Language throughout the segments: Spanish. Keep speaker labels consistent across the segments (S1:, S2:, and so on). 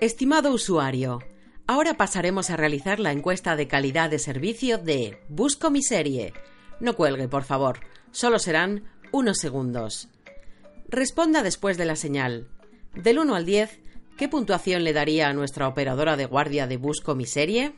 S1: Estimado usuario, ahora pasaremos a realizar la encuesta de calidad de servicio de Busco mi serie. No cuelgue, por favor. Solo serán unos segundos. Responda después de la señal. Del 1 al 10, ¿qué puntuación le daría a nuestra operadora de guardia de Busco mi serie?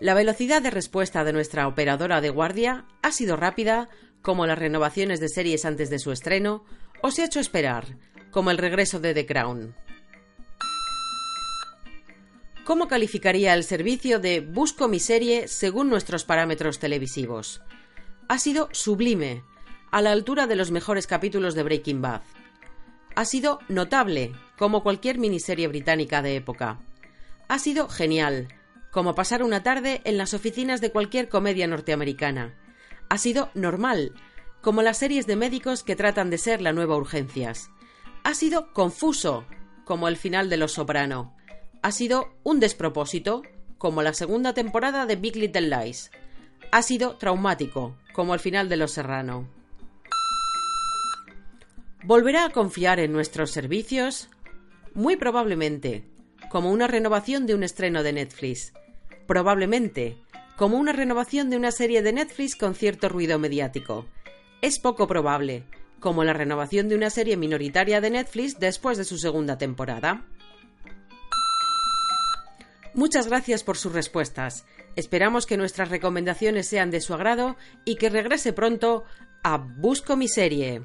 S1: La velocidad de respuesta de nuestra operadora de guardia ha sido rápida, como las renovaciones de series antes de su estreno, o se ha hecho esperar, como el regreso de The Crown. ¿Cómo calificaría el servicio de Busco mi serie según nuestros parámetros televisivos? Ha sido sublime, a la altura de los mejores capítulos de Breaking Bad. Ha sido notable, como cualquier miniserie británica de época. Ha sido genial, como pasar una tarde en las oficinas de cualquier comedia norteamericana. Ha sido normal, como las series de médicos que tratan de ser la nueva urgencias. Ha sido confuso, como el final de Los Soprano. Ha sido un despropósito, como la segunda temporada de Big Little Lies. Ha sido traumático, como el final de Los Serrano. ¿Volverá a confiar en nuestros servicios? Muy probablemente, como una renovación de un estreno de Netflix probablemente, como una renovación de una serie de Netflix con cierto ruido mediático. Es poco probable, como la renovación de una serie minoritaria de Netflix después de su segunda temporada. Muchas gracias por sus respuestas. Esperamos que nuestras recomendaciones sean de su agrado y que regrese pronto a Busco mi serie.